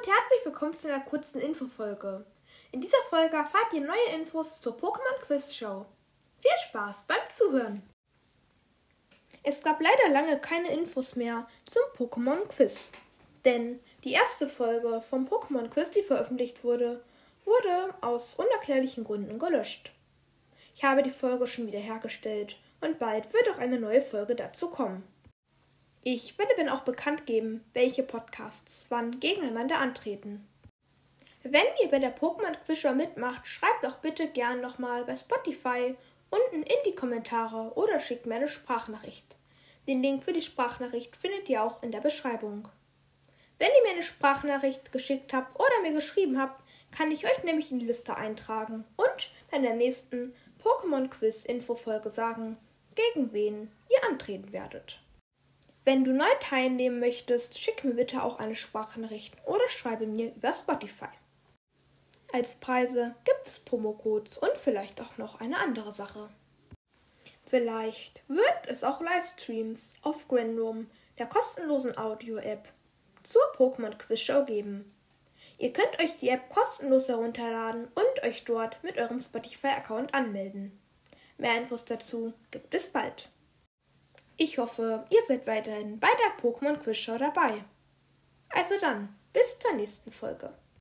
und herzlich willkommen zu einer kurzen Infofolge. In dieser Folge erfahrt ihr neue Infos zur Pokémon Quiz Show. Viel Spaß beim Zuhören! Es gab leider lange keine Infos mehr zum Pokémon Quiz. Denn die erste Folge vom Pokémon Quiz, die veröffentlicht wurde, wurde aus unerklärlichen Gründen gelöscht. Ich habe die Folge schon wieder hergestellt und bald wird auch eine neue Folge dazu kommen. Ich werde dann auch bekannt geben, welche Podcasts wann gegeneinander antreten. Wenn ihr bei der Pokémon Quizshow mitmacht, schreibt doch bitte gern nochmal bei Spotify unten in die Kommentare oder schickt mir eine Sprachnachricht. Den Link für die Sprachnachricht findet ihr auch in der Beschreibung. Wenn ihr mir eine Sprachnachricht geschickt habt oder mir geschrieben habt, kann ich euch nämlich in die Liste eintragen und bei der nächsten Pokémon Quiz Infofolge sagen, gegen wen ihr antreten werdet. Wenn du neu teilnehmen möchtest, schick mir bitte auch eine Sprachnachricht oder schreibe mir über Spotify. Als Preise gibt es Promocodes und vielleicht auch noch eine andere Sache. Vielleicht wird es auch Livestreams auf Grandroom, der kostenlosen Audio-App, zur Pokémon Quiz Show geben. Ihr könnt euch die App kostenlos herunterladen und euch dort mit eurem Spotify-Account anmelden. Mehr Infos dazu gibt es bald. Ich hoffe, ihr seid weiterhin bei der Pokémon Quiz Show dabei. Also dann, bis zur nächsten Folge.